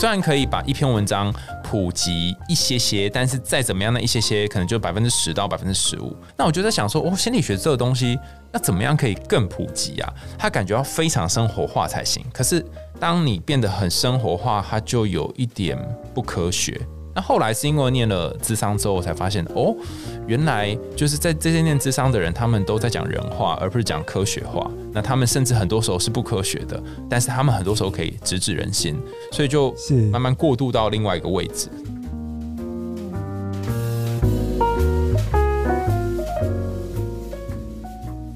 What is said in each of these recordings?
虽然可以把一篇文章普及一些些，但是再怎么样的一些些，可能就百分之十到百分之十五。那我就在想说，哦，心理学这个东西，那怎么样可以更普及啊？它感觉要非常生活化才行。可是当你变得很生活化，它就有一点不科学。那后来是因为念了智商之后，我才发现哦，原来就是在这些念智商的人，他们都在讲人话，而不是讲科学话。那他们甚至很多时候是不科学的，但是他们很多时候可以直指人心，所以就是慢慢过渡到另外一个位置。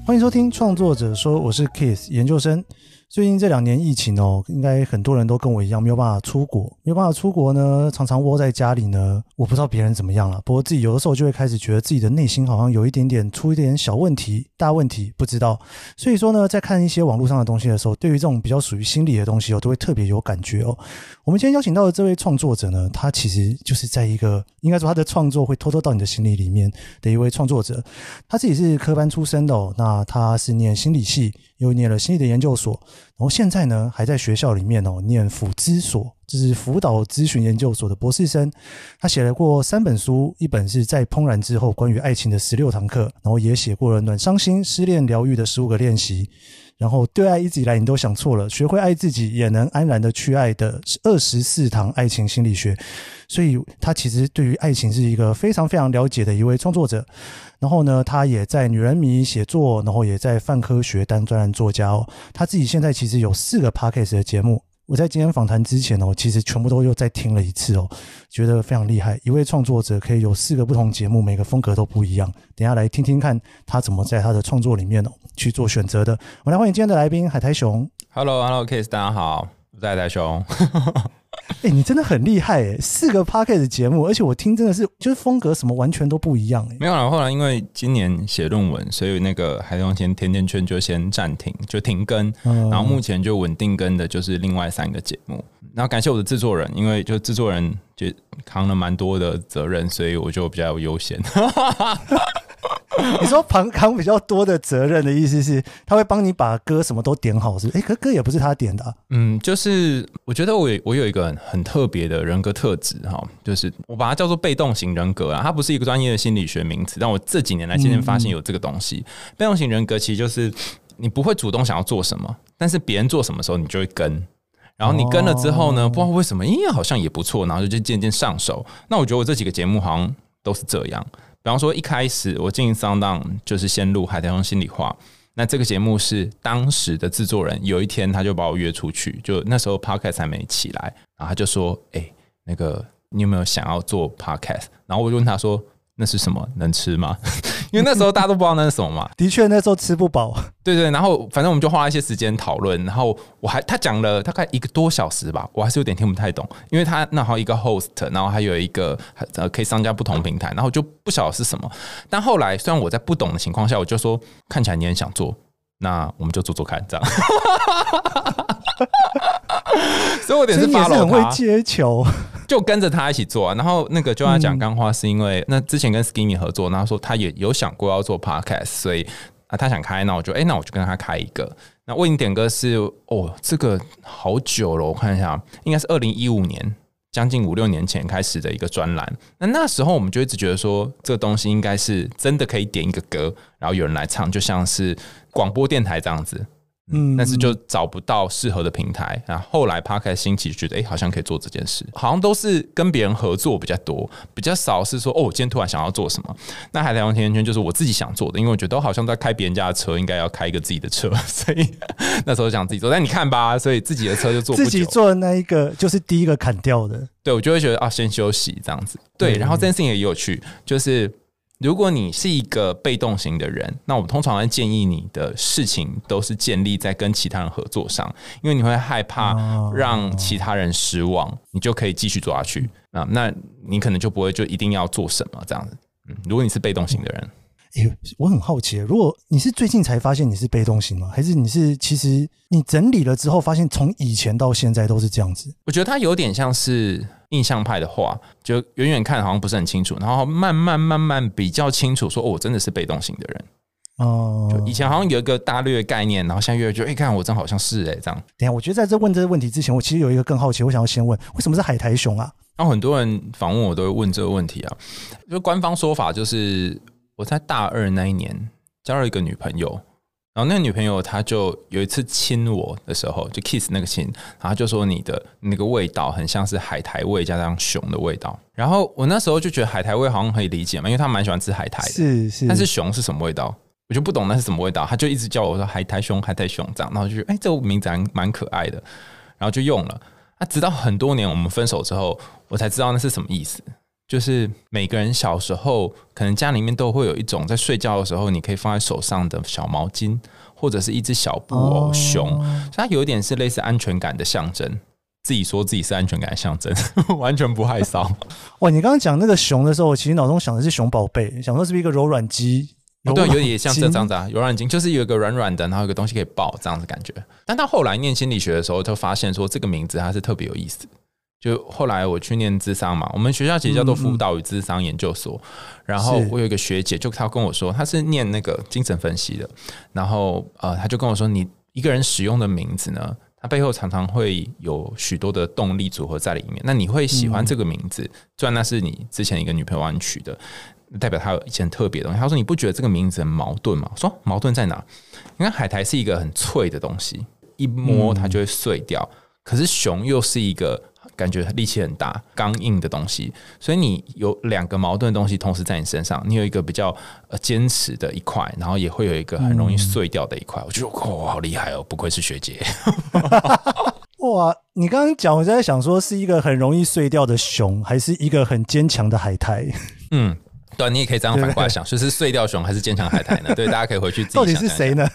欢迎收听创作者说，我是 Keith 研究生。最近这两年疫情哦，应该很多人都跟我一样没有办法出国，没有办法出国呢，常常窝在家里呢。我不知道别人怎么样了，不过自己有的时候就会开始觉得自己的内心好像有一点点出一点小问题、大问题，不知道。所以说呢，在看一些网络上的东西的时候，对于这种比较属于心理的东西哦，都会特别有感觉哦。我们今天邀请到的这位创作者呢，他其实就是在一个应该说他的创作会偷偷到你的心里里面的一位创作者。他自己是科班出身的哦，那他是念心理系，又念了新的研究所。然后现在呢，还在学校里面哦念辅咨所，就是辅导咨询研究所的博士生。他写了过三本书，一本是在怦然之后关于爱情的十六堂课，然后也写过了暖伤心、失恋疗愈的十五个练习。然后对爱一直以来你都想错了，学会爱自己也能安然的去爱的二十四堂爱情心理学。所以他其实对于爱情是一个非常非常了解的一位创作者。然后呢，他也在女人迷写作，然后也在泛科学当专栏作家哦。他自己现在其其实有四个 podcast 的节目。我在今天访谈之前哦，其实全部都又再听了一次哦，觉得非常厉害。一位创作者可以有四个不同节目，每个风格都不一样。等下来听听看他怎么在他的创作里面哦去做选择的。我们来欢迎今天的来宾海苔熊。Hello，Hello，Kiss，大家好，我是海苔熊。哎、欸，你真的很厉害哎！四个 podcast 节目，而且我听真的是就是风格什么完全都不一样哎。没有了，后来因为今年写论文，所以那个海洋先甜甜圈就先暂停，就停更。然后目前就稳定更的就是另外三个节目。然后感谢我的制作人，因为就制作人就扛了蛮多的责任，所以我就比较有优先。你说旁康比较多的责任的意思是，他会帮你把歌什么都点好，是不是？哎、欸，可歌也不是他点的、啊。嗯，就是我觉得我我有一个很，特别的人格特质哈，就是我把它叫做被动型人格啊，它不是一个专业的心理学名词，但我这几年来渐渐发现有这个东西。嗯、被动型人格其实就是你不会主动想要做什么，但是别人做什么时候你就会跟，然后你跟了之后呢，不知道为什么，因为好像也不错，然后就渐渐上手。那我觉得我这几个节目好像都是这样。比方说，一开始我进 SoundOn 就是先录《海苔熊心里话》，那这个节目是当时的制作人有一天他就把我约出去，就那时候 Podcast 还没起来，然后他就说：“哎、那个你有没有想要做 Podcast？” 然后我就问他说。那是什么？能吃吗？因为那时候大家都不知道那是什么嘛。的确，那时候吃不饱。对对，然后反正我们就花了一些时间讨论。然后我还他讲了大概一个多小时吧，我还是有点听不太懂，因为他那还有一个 host，然后还有一个呃可以上架不同平台，然后就不晓得是什么。但后来虽然我在不懂的情况下，我就说看起来你很想做，那我们就做做看，这样。所以我点是发了，很会接球。就跟着他一起做，啊，然后那个就要讲干花，是因为那之前跟 Skinny 合作，然后说他也有想过要做 Podcast，所以啊他想开，那我就哎、欸、那我就跟他开一个。那为你点歌是哦，这个好久了，我看一下，应该是二零一五年，将近五六年前开始的一个专栏。那那时候我们就一直觉得说，这个东西应该是真的可以点一个歌，然后有人来唱，就像是广播电台这样子。嗯，但是就找不到适合的平台，然后后来 Podcast 兴起，觉得哎、欸，好像可以做这件事，好像都是跟别人合作比较多，比较少是说哦，我今天突然想要做什么。那海苔王甜甜圈就是我自己想做的，因为我觉得好像在开别人家的车，应该要开一个自己的车，所以 那时候想自己做。但你看吧，所以自己的车就做不，自己做的那一个就是第一个砍掉的。对，我就会觉得啊，先休息这样子。对，然后这件事情也有趣，就是。如果你是一个被动型的人，那我们通常会建议你的事情都是建立在跟其他人合作上，因为你会害怕让其他人失望，你就可以继续做下去啊。那你可能就不会就一定要做什么这样子。嗯，如果你是被动型的人。欸，我很好奇，如果你是最近才发现你是被动型吗？还是你是其实你整理了之后发现从以前到现在都是这样子？我觉得它有点像是印象派的画，就远远看好像不是很清楚，然后慢慢慢慢比较清楚说，说哦，我真的是被动型的人。哦、就以前好像有一个大略的概念，然后现在越来越觉得，哎、欸，看我真好像是哎、欸，这样。等下，我觉得在这问这个问题之前，我其实有一个更好奇，我想要先问，为什么是海苔熊啊？然后很多人访问我都会问这个问题啊，就官方说法就是我在大二那一年交了一个女朋友。然后那个女朋友，她就有一次亲我的时候，就 kiss 那个亲，然后就说你的那个味道很像是海苔味加上熊的味道。然后我那时候就觉得海苔味好像可以理解嘛，因为她蛮喜欢吃海苔的。是是。但是熊是什么味道？我就不懂那是什么味道。她就一直叫我说海苔熊，海苔熊这样，然后就觉得哎，这个名字还蛮可爱的，然后就用了。啊直到很多年我们分手之后，我才知道那是什么意思。就是每个人小时候，可能家里面都会有一种在睡觉的时候，你可以放在手上的小毛巾，或者是一只小布偶熊，哦、所以它有一点是类似安全感的象征。自己说自己是安全感的象征，完全不害臊。哇，你刚刚讲那个熊的时候，我其实脑中想的是熊宝贝，想说是不是一个柔软肌？哦、对，有点像这样子啊，柔软巾就是有一个软软的，然后有个东西可以抱这样子感觉。但到后来念心理学的时候，就发现说这个名字它是特别有意思。就后来我去念智商嘛，我们学校其实叫做辅导与智商研究所。然后我有一个学姐，就她跟我说，她是念那个精神分析的。然后呃，她就跟我说，你一个人使用的名字呢，它背后常常会有许多的动力组合在里面。那你会喜欢这个名字，虽然那是你之前一个女朋友帮你取的，代表她有一件特别的东西。她说，你不觉得这个名字很矛盾吗？我说矛盾在哪？因为海苔是一个很脆的东西，一摸它就会碎掉。可是熊又是一个。感觉力气很大、刚硬的东西，所以你有两个矛盾的东西同时在你身上。你有一个比较呃坚持的一块，然后也会有一个很容易碎掉的一块。嗯、我觉得哇，好厉害哦，不愧是学姐。哇，你刚刚讲，我在想说是一个很容易碎掉的熊，还是一个很坚强的海苔？嗯，对，你也可以这样反过来想，就是碎掉熊还是坚强海苔呢？对，大家可以回去自己想想。到底是谁呢？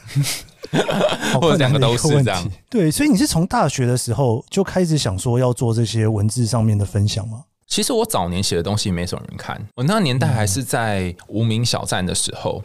或者两个都是这样。对，所以你是从大学的时候就开始想说要做这些文字上面的分享吗？其实我早年写的东西没什么人看，我那个年代还是在无名小站的时候，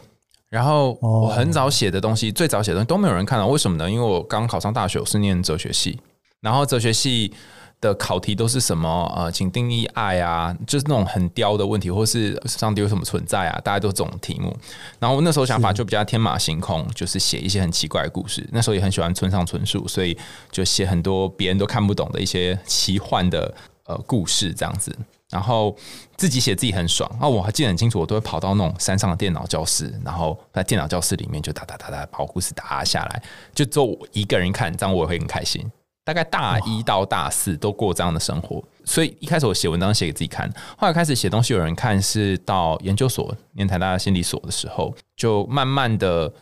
然后我很早写的东西，最早写的东西都没有人看到。为什么呢？因为我刚考上大学，我是念哲学系，然后哲学系。的考题都是什么？呃，请定义爱啊，就是那种很刁的问题，或是上帝有什么存在啊？大家都这种题目。然后我那时候想法就比较天马行空，就是写一些很奇怪的故事。那时候也很喜欢村上春树，所以就写很多别人都看不懂的一些奇幻的呃故事这样子。然后自己写自己很爽啊！我还记得很清楚，我都会跑到那种山上的电脑教室，然后在电脑教室里面就打打打打把我故事打下来，就只有我一个人看，这样我也会很开心。大概大一到大四都过这样的生活，所以一开始我写文章写给自己看，后来开始写东西有人看，是到研究所念台大心理所的时候，就慢慢的，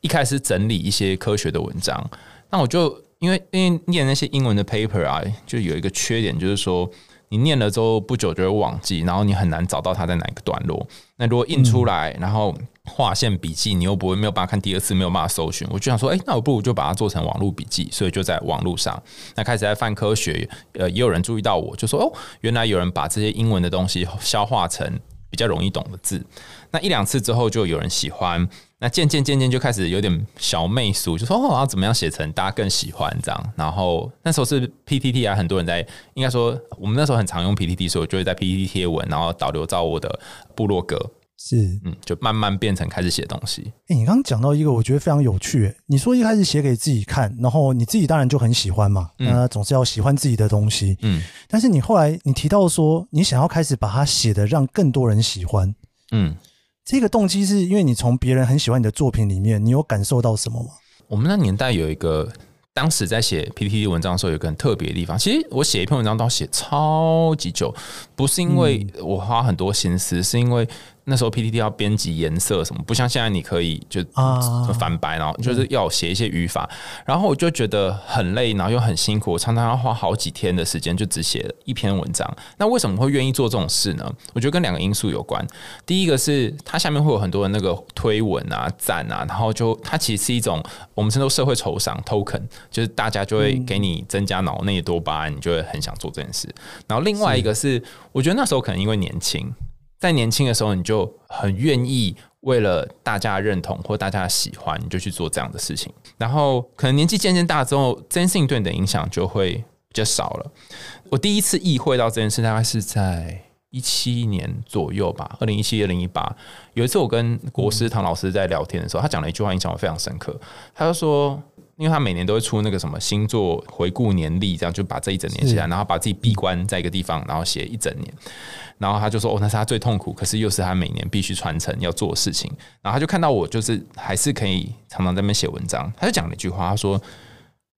一开始整理一些科学的文章。那我就因为因为念那些英文的 paper 啊，就有一个缺点，就是说你念了之后不久就会忘记，然后你很难找到它在哪一个段落。那如果印出来，然后划线笔记，你又不会没有办法看第二次，没有办法搜寻。我就想说，哎、那我不如就把它做成网络笔记，所以就在网络上，那开始在泛科学，呃，也有人注意到我，就说，哦，原来有人把这些英文的东西消化成比较容易懂的字。那一两次之后，就有人喜欢，那渐渐渐渐就开始有点小媚俗，就说，哦，我要怎么样写成大家更喜欢这样。然后那时候是 PTT 啊，很多人在，应该说我们那时候很常用 PTT，所以我就会在 PTT 贴文，然后导流到我的部落格。是，嗯，就慢慢变成开始写东西。哎、欸，你刚刚讲到一个，我觉得非常有趣。你说一开始写给自己看，然后你自己当然就很喜欢嘛，那、嗯、总是要喜欢自己的东西。嗯，但是你后来你提到说，你想要开始把它写的让更多人喜欢。嗯，这个动机是因为你从别人很喜欢你的作品里面，你有感受到什么吗？我们那年代有一个。当时在写 PPT 文章的时候，有个很特别的地方。其实我写一篇文章都要写超级久，不是因为我花很多心思，是因为。那时候 PPT 要编辑颜色什么，不像现在你可以就反白，然后就是要写一些语法，然后我就觉得很累，然后又很辛苦，我常常要花好几天的时间就只写一篇文章。那为什么会愿意做这种事呢？我觉得跟两个因素有关。第一个是它下面会有很多的那个推文啊、赞啊，然后就它其实是一种我们称作社会酬赏 token，就是大家就会给你增加脑内多巴胺，你就会很想做这件事。然后另外一个是，我觉得那时候可能因为年轻。在年轻的时候，你就很愿意为了大家认同或大家喜欢，你就去做这样的事情。然后可能年纪渐渐大之后，这件事情对你的影响就会比较少了。我第一次意会到这件事，大概是在一七年左右吧，二零一七、二零一八，有一次我跟国师唐老师在聊天的时候，他讲了一句话，印象我非常深刻。他就说，因为他每年都会出那个什么星座回顾年历，这样就把这一整年写下来，然后把自己闭关在一个地方，然后写一整年。然后他就说，哦，那是他最痛苦，可是又是他每年必须传承要做的事情。然后他就看到我，就是还是可以常常在那边写文章。他就讲了一句话，他说：“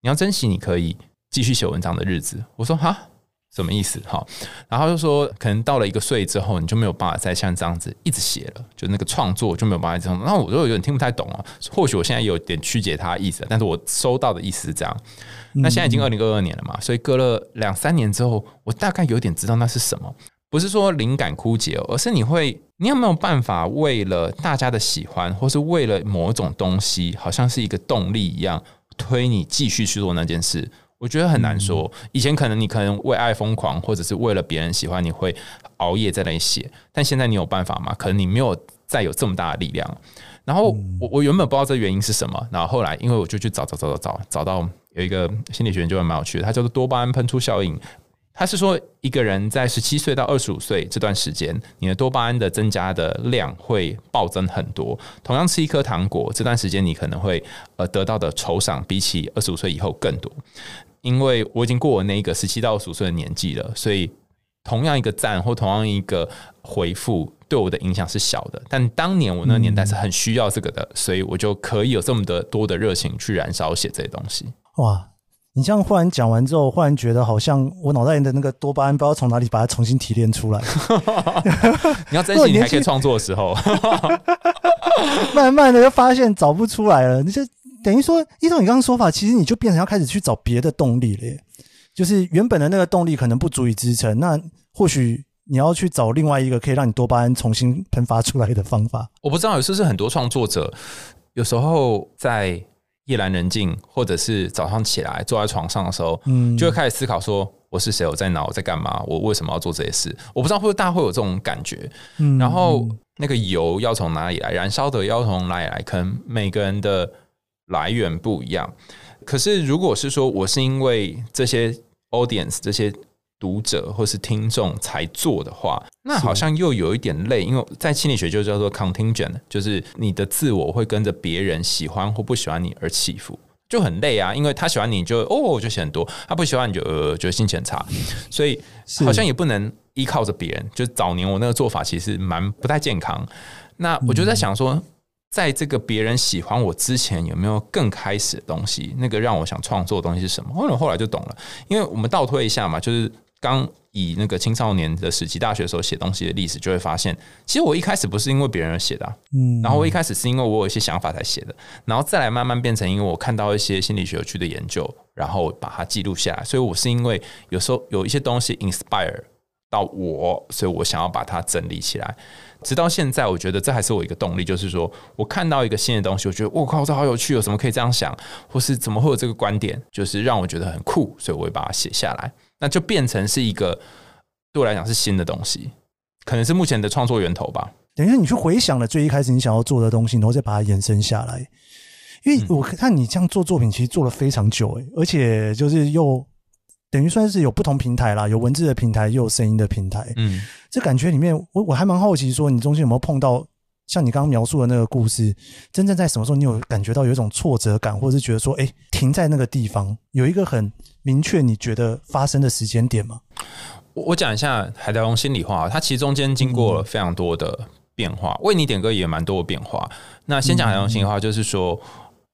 你要珍惜你可以继续写文章的日子。”我说：“哈。”什么意思？哈，然后就说，可能到了一个岁之后，你就没有办法再像这样子一直写了，就那个创作就没有办法这样。那我就有点听不太懂啊。或许我现在有点曲解他的意思，但是我收到的意思是这样。那现在已经二零二二年了嘛，所以隔了两三年之后，我大概有点知道那是什么。不是说灵感枯竭，而是你会，你有没有办法为了大家的喜欢，或是为了某种东西，好像是一个动力一样，推你继续去做那件事？我觉得很难说。以前可能你可能为爱疯狂，或者是为了别人喜欢，你会熬夜在那里写。但现在你有办法吗？可能你没有再有这么大的力量。然后我我原本不知道这原因是什么，然后后来因为我就去找找找找找，找到有一个心理学就蛮有趣的，它叫做多巴胺喷出效应。他是说，一个人在十七岁到二十五岁这段时间，你的多巴胺的增加的量会暴增很多。同样吃一颗糖果，这段时间你可能会呃得到的酬赏比起二十五岁以后更多。因为我已经过我那一个十七到十五岁的年纪了，所以同样一个赞或同样一个回复对我的影响是小的。但当年我那个年代是很需要这个的，所以我就可以有这么的多的热情去燃烧写这些东西。哇，你这样忽然讲完之后，忽然觉得好像我脑袋里的那个多巴胺不知道从哪里把它重新提炼出来。你要珍惜你还可以创作的时候，慢慢的就发现找不出来了，你就。等于说，依照你刚刚说法，其实你就变成要开始去找别的动力了耶。就是原本的那个动力可能不足以支撑，那或许你要去找另外一个可以让你多巴胺重新喷发出来的方法。我不知道，有时候是很多创作者，有时候在夜阑人静，或者是早上起来坐在床上的时候，嗯，就会开始思考说：我是谁？我在哪？我在干嘛？我为什么要做这些事？我不知道会不会大家会有这种感觉。嗯，然后那个油要从哪里来？燃烧的要从哪里来？可能每个人的。来源不一样，可是如果是说我是因为这些 audience 这些读者或是听众才做的话，那好像又有一点累，因为在心理学就叫做 contingent，就是你的自我会跟着别人喜欢或不喜欢你而起伏，就很累啊。因为他喜欢你就哦就写很多，他不喜欢你就呃觉得心情很差，所以好像也不能依靠着别人。就早年我那个做法其实蛮不太健康。那我就在想说。在这个别人喜欢我之前，有没有更开始的东西？那个让我想创作的东西是什么？后来后来就懂了，因为我们倒推一下嘛，就是刚以那个青少年的时期，大学的时候写东西的历史，就会发现，其实我一开始不是因为别人而写的，嗯，然后我一开始是因为我有一些想法才写的，然后再来慢慢变成因为我看到一些心理学有趣的研究，然后把它记录下来，所以我是因为有时候有一些东西 inspire 到我，所以我想要把它整理起来。直到现在，我觉得这还是我一个动力，就是说我看到一个新的东西，我觉得我靠，这好有趣，有什么可以这样想，或是怎么会有这个观点，就是让我觉得很酷，所以我会把它写下来，那就变成是一个对我来讲是新的东西，可能是目前的创作源头吧。等于说你去回想了最一开始你想要做的东西，然后再把它延伸下来，因为我看你这样做作品，其实做了非常久，诶，而且就是又。等于算是有不同平台啦，有文字的平台，又有声音的平台。嗯，这感觉里面，我我还蛮好奇，说你中间有没有碰到像你刚刚描述的那个故事，真正在什么时候，你有感觉到有一种挫折感，或者是觉得说，哎，停在那个地方，有一个很明确你觉得发生的时间点吗？我我讲一下海苔龙心里话，它其实中间经过了非常多的变化，为你点歌也蛮多的变化。那先讲海苔龙心里话，就是说。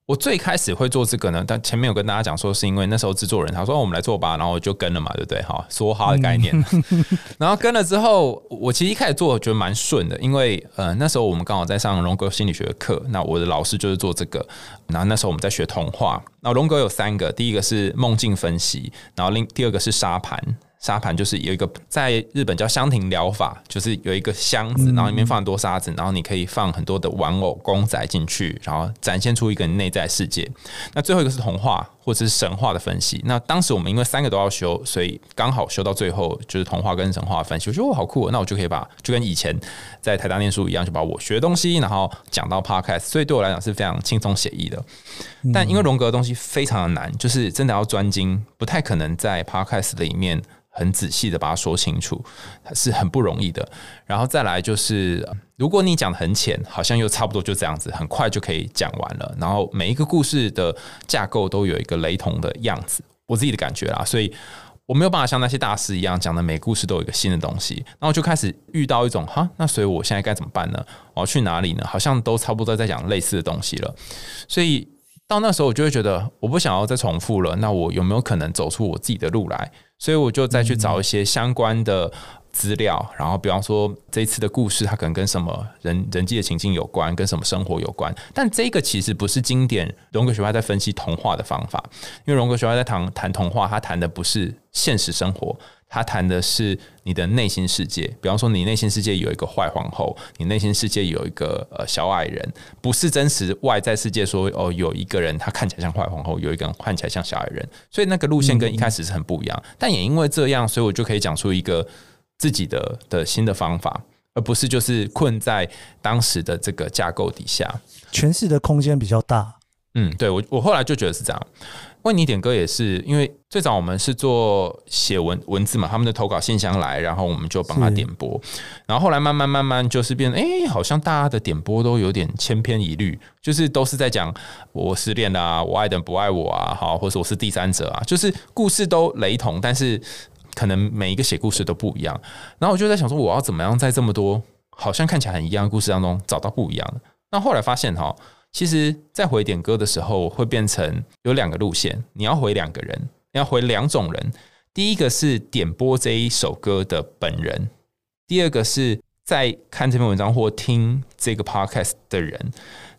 我最开始会做这个呢，但前面有跟大家讲说，是因为那时候制作人他说，我们来做吧，然后我就跟了嘛，对不对？哈，说好的概念。然后跟了之后，我其实一开始做我觉得蛮顺的，因为呃那时候我们刚好在上荣格心理学的课，那我的老师就是做这个。然后那时候我们在学童话，那荣格有三个，第一个是梦境分析，然后另第二个是沙盘。沙盘就是有一个在日本叫香庭疗法，就是有一个箱子，然后里面放很多沙子，然后你可以放很多的玩偶公仔进去，然后展现出一个内在世界。那最后一个是童话。或者是神话的分析。那当时我们因为三个都要修，所以刚好修到最后就是童话跟神话的分析。我觉得我好酷哦，那我就可以把就跟以前在台大念书一样，就把我学的东西，然后讲到 podcast。所以对我来讲是非常轻松写意的。但因为荣格的东西非常的难，就是真的要专精，不太可能在 podcast 里面。很仔细的把它说清楚，是很不容易的。然后再来就是，如果你讲得很浅，好像又差不多就这样子，很快就可以讲完了。然后每一个故事的架构都有一个雷同的样子，我自己的感觉啦。所以我没有办法像那些大师一样讲的每故事都有一个新的东西。然后就开始遇到一种哈，那所以我现在该怎么办呢？我要去哪里呢？好像都差不多在讲类似的东西了。所以到那时候，我就会觉得我不想要再重复了。那我有没有可能走出我自己的路来？所以我就再去找一些相关的资料，然后比方说这一次的故事，它可能跟什么人人际的情境有关，跟什么生活有关。但这个其实不是经典荣格学派在分析童话的方法，因为荣格学派在谈谈童话，他谈的不是现实生活。他谈的是你的内心世界，比方说你内心世界有一个坏皇后，你内心世界有一个呃小矮人，不是真实外在世界说哦有一个人他看起来像坏皇后，有一个人看起来像小矮人，所以那个路线跟一开始是很不一样。但也因为这样，所以我就可以讲出一个自己的的新的方法，而不是就是困在当时的这个架构底下，诠释的空间比较大。嗯，对，我我后来就觉得是这样。问你点歌也是，因为最早我们是做写文文字嘛，他们的投稿信箱来，然后我们就帮他点播。然后后来慢慢慢慢就是变，哎、欸，好像大家的点播都有点千篇一律，就是都是在讲我失恋啊，我爱的人不爱我啊，好，或者我是第三者啊，就是故事都雷同，但是可能每一个写故事都不一样。然后我就在想说，我要怎么样在这么多好像看起来很一样的故事当中找到不一样的？那后来发现哈。其实，在回点歌的时候，会变成有两个路线。你要回两个人，你要回两种人。第一个是点播这一首歌的本人，第二个是在看这篇文章或听这个 podcast 的人。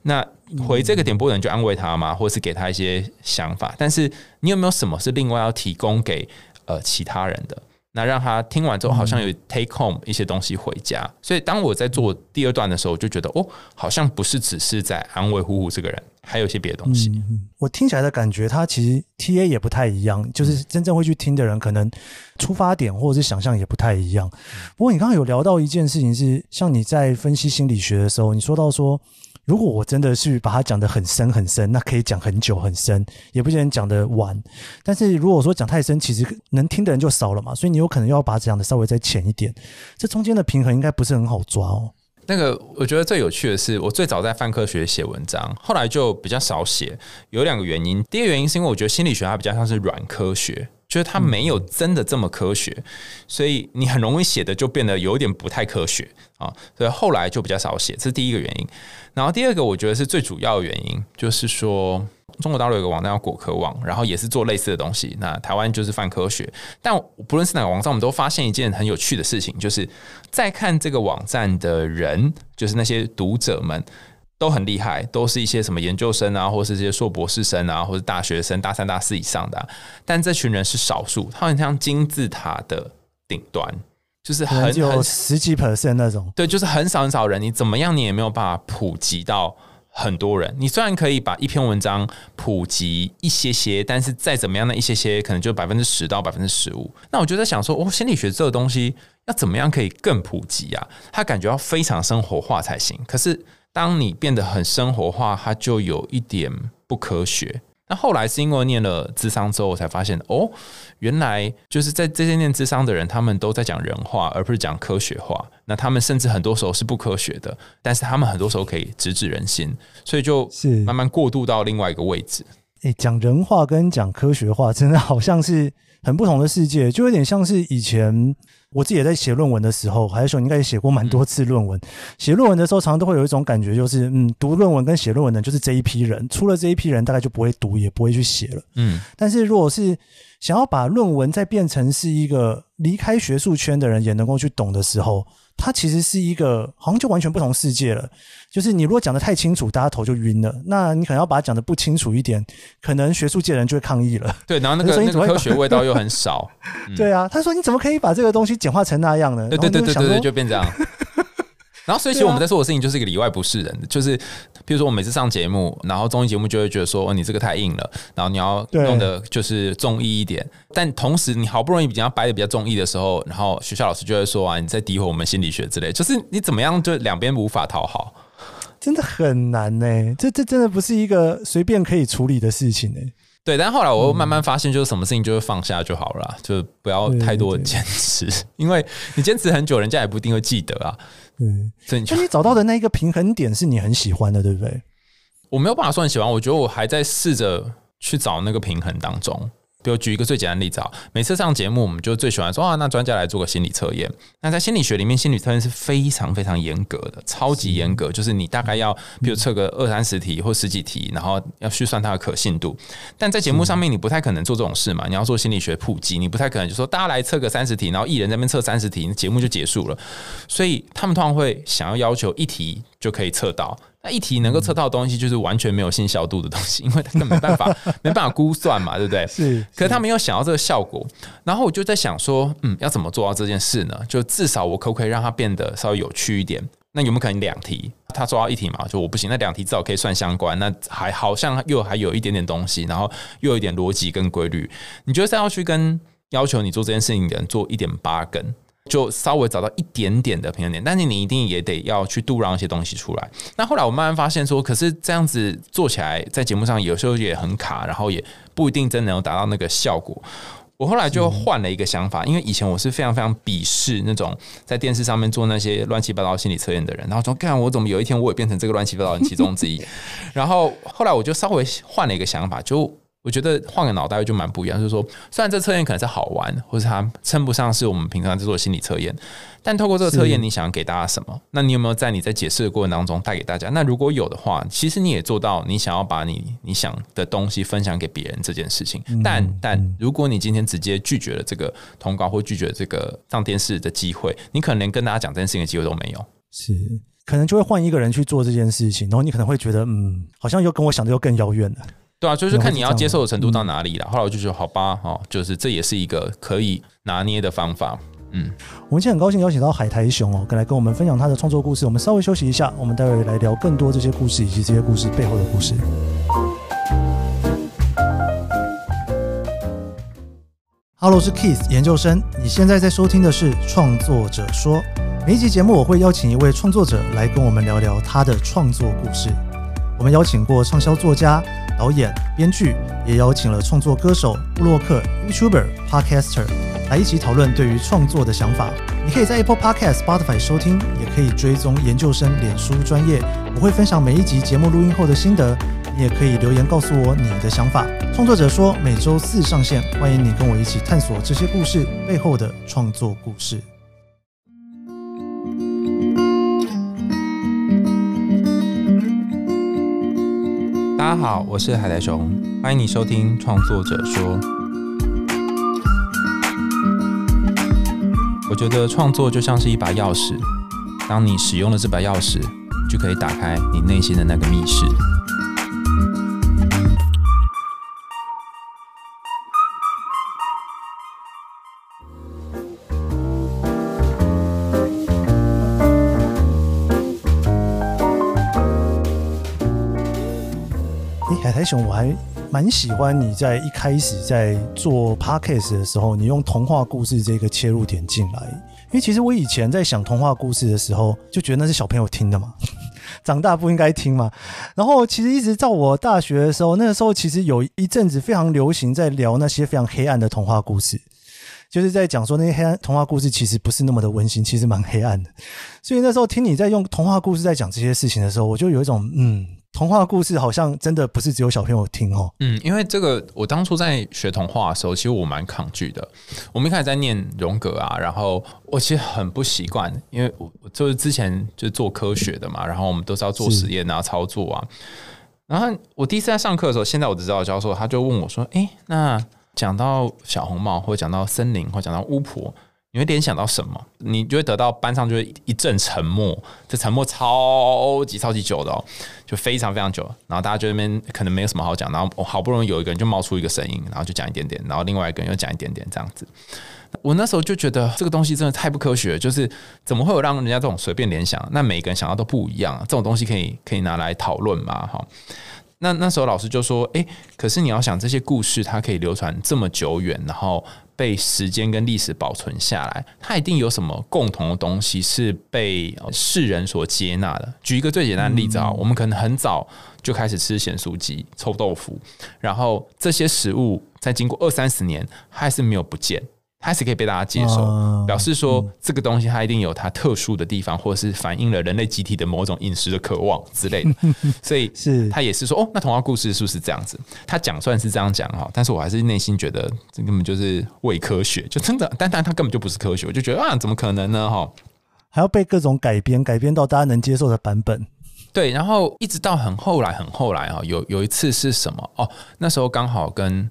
那回这个点播人就安慰他嘛，或是给他一些想法。但是，你有没有什么是另外要提供给呃其他人的？那让他听完之后，好像有 take home 一些东西回家。嗯、所以当我在做第二段的时候，我就觉得哦，好像不是只是在安慰呼呼这个人，还有一些别的东西。嗯、我听起来的感觉，他其实 TA 也不太一样，就是真正会去听的人，可能出发点或者是想象也不太一样。不过你刚刚有聊到一件事情是，像你在分析心理学的时候，你说到说。如果我真的是把它讲得很深很深，那可以讲很久很深，也不见得讲得完。但是如果说讲太深，其实能听的人就少了嘛，所以你有可能要把讲得稍微再浅一点，这中间的平衡应该不是很好抓哦。那个我觉得最有趣的是，我最早在泛科学写文章，后来就比较少写，有两个原因。第一个原因是因为我觉得心理学它比较像是软科学。就是它没有真的这么科学，所以你很容易写的就变得有点不太科学啊，所以后来就比较少写，这是第一个原因。然后第二个，我觉得是最主要的原因，就是说中国大陆有个网站叫果壳网，然后也是做类似的东西。那台湾就是泛科学，但不论是哪个网站，我们都发现一件很有趣的事情，就是在看这个网站的人，就是那些读者们。都很厉害，都是一些什么研究生啊，或是这些硕博士生啊，或是大学生大三、大四以上的啊。但这群人是少数，他很像金字塔的顶端，就是很有十几 percent 那种。对，就是很少很少人，你怎么样，你也没有办法普及到很多人。你虽然可以把一篇文章普及一些些，但是再怎么样的一些些，可能就百分之十到百分之十五。那我就在想说，哦，心理学这个东西要怎么样可以更普及啊？它感觉要非常生活化才行。可是。当你变得很生活化，它就有一点不科学。那后来是因为念了智商之后，我才发现哦，原来就是在这些念智商的人，他们都在讲人话，而不是讲科学话。那他们甚至很多时候是不科学的，但是他们很多时候可以直指人心，所以就是慢慢过渡到另外一个位置。诶，讲人话跟讲科学话，真的好像是很不同的世界，就有点像是以前。我自己也在写论文的时候，还是说你应该也写过蛮多次论文。写论文的时候，常常都会有一种感觉，就是嗯，读论文跟写论文的，就是这一批人。出了这一批人，大概就不会读，也不会去写了。嗯。但是如果是想要把论文再变成是一个离开学术圈的人也能够去懂的时候，它其实是一个好像就完全不同世界了。就是你如果讲的太清楚，大家头就晕了。那你可能要把它讲的不清楚一点，可能学术界人就会抗议了。对，然后那个那个科学味道 又很少。嗯、对啊，他说你怎么可以把这个东西简化成那样呢？对对对对对对，就变这样。然后所以其实我们在做的事情就是一个里外不是人，就是比如说我每次上节目，然后综艺节目就会觉得说，哦，你这个太硬了，然后你要弄的就是综艺一点。但同时，你好不容易比较掰的比较综艺的时候，然后学校老师就会说啊，你在诋毁我们心理学之类，就是你怎么样，就两边无法讨好，真的很难呢。这这真的不是一个随便可以处理的事情呢。对，但后来我又慢慢发现，就是什么事情就是放下就好了，就不要太多的坚持，对对对，因为你坚持很久，人家也不一定会记得啊。嗯，所以你找到的那一个平衡点是你很喜欢的，对不对？我没有办法说很喜欢，我觉得我还在试着去找那个平衡当中。比如举一个最简单的例子啊，每次上节目，我们就最喜欢说啊，那专家来做个心理测验。那在心理学里面，心理测验是非常非常严格的，超级严格，就是你大概要，比如测个二三十题或十几题，然后要去算它的可信度。但在节目上面，你不太可能做这种事嘛。你要做心理学普及，你不太可能就说大家来测个三十题，然后一人在那边测三十题，节目就结束了。所以他们通常会想要要求一题就可以测到。那一题能够测到的东西，就是完全没有信效度的东西，因为他没办法，没办法估算嘛，对不对？是。可是他没有想要这个效果，然后我就在想说，嗯，要怎么做到这件事呢？就至少我可不可以让它变得稍微有趣一点？那有没有可能两题他做到一题嘛？就我不行，那两题至少可以算相关，那还好像又还有一点点东西，然后又有一点逻辑跟规律。你觉得要去跟要求你做这件事情的人做一点八根？就稍微找到一点点的平衡点，但是你一定也得要去度让一些东西出来。那后来我慢慢发现说，可是这样子做起来，在节目上有时候也很卡，然后也不一定真能达到那个效果。我后来就换了一个想法，因为以前我是非常非常鄙视那种在电视上面做那些乱七八糟心理测验的人，然后说，看我怎么有一天我也变成这个乱七八糟人其中之一。然后后来我就稍微换了一个想法，就。我觉得换个脑袋就蛮不一样，就是说，虽然这测验可能是好玩，或是它称不上是我们平常在做的心理测验，但透过这个测验，你想要给大家什么？那你有没有在你在解释的过程当中带给大家？那如果有的话，其实你也做到你想要把你你想的东西分享给别人这件事情。但但如果你今天直接拒绝了这个通告，或拒绝了这个上电视的机会，你可能连跟大家讲这件事情的机会都没有。是，可能就会换一个人去做这件事情，然后你可能会觉得，嗯，好像又跟我想的又更遥远了。对啊，就是看你要接受的程度到哪里了。后来我就觉得，好吧，哦，就是这也是一个可以拿捏的方法。嗯，我们今天很高兴邀请到海苔熊哦，来跟我们分享他的创作故事。我们稍微休息一下，我们待会来聊更多这些故事以及这些故事背后的故事。Hello，我是 Keith 研究生，你现在在收听的是《创作者说》。每一集节目我会邀请一位创作者来跟我们聊聊他的创作故事。我们邀请过畅销作家。导演、编剧也邀请了创作歌手、布洛克、YouTuber、Podcaster 来一起讨论对于创作的想法。你可以在 Apple Podcast、Spotify 收听，也可以追踪研究生脸书专业。我会分享每一集节目录音后的心得，你也可以留言告诉我你的想法。创作者说每周四上线，欢迎你跟我一起探索这些故事背后的创作故事。大家好，我是海苔熊，欢迎你收听《创作者说》。我觉得创作就像是一把钥匙，当你使用了这把钥匙，就可以打开你内心的那个密室。海熊，我还蛮喜欢你在一开始在做 podcast 的时候，你用童话故事这个切入点进来。因为其实我以前在想童话故事的时候，就觉得那是小朋友听的嘛，长大不应该听嘛。然后其实一直到我大学的时候，那个时候其实有一阵子非常流行在聊那些非常黑暗的童话故事，就是在讲说那些黑暗童话故事其实不是那么的温馨，其实蛮黑暗的。所以那时候听你在用童话故事在讲这些事情的时候，我就有一种嗯。童话故事好像真的不是只有小朋友听哦。嗯，因为这个，我当初在学童话的时候，其实我蛮抗拒的。我们一开始在念荣格啊，然后我其实很不习惯，因为我就是之前就是做科学的嘛，然后我们都是要做实验啊、操作啊。然后我第一次在上课的时候，现在我只知道教授他就问我说：“诶，那讲到小红帽，或讲到森林，或讲到巫婆，你会联想到什么？你就会得到班上就会一阵沉默，这沉默超级超级久的哦，就非常非常久。然后大家就那边可能没有什么好讲，然后好不容易有一个人就冒出一个声音，然后就讲一点点，然后另外一个人又讲一点点这样子。我那时候就觉得这个东西真的太不科学，就是怎么会有让人家这种随便联想？那每个人想到都不一样啊，这种东西可以可以拿来讨论吗？哈。那那时候老师就说：“诶，可是你要想这些故事，它可以流传这么久远，然后被时间跟历史保存下来，它一定有什么共同的东西是被世人所接纳的。举一个最简单的例子啊，我们可能很早就开始吃咸酥鸡、臭豆腐，然后这些食物在经过二三十年，还是没有不见。”它是可以被大家接受，表示说这个东西它一定有它特殊的地方，或者是反映了人类集体的某种饮食的渴望之类的。所以是他也是说，哦，那童话故事是不是这样子？他讲算是这样讲哈，但是我还是内心觉得这根本就是伪科学，就真的，但但它根本就不是科学，我就觉得啊，怎么可能呢？哈，还要被各种改编，改编到大家能接受的版本。对，然后一直到很后来，很后来啊，有有一次是什么？哦，那时候刚好跟。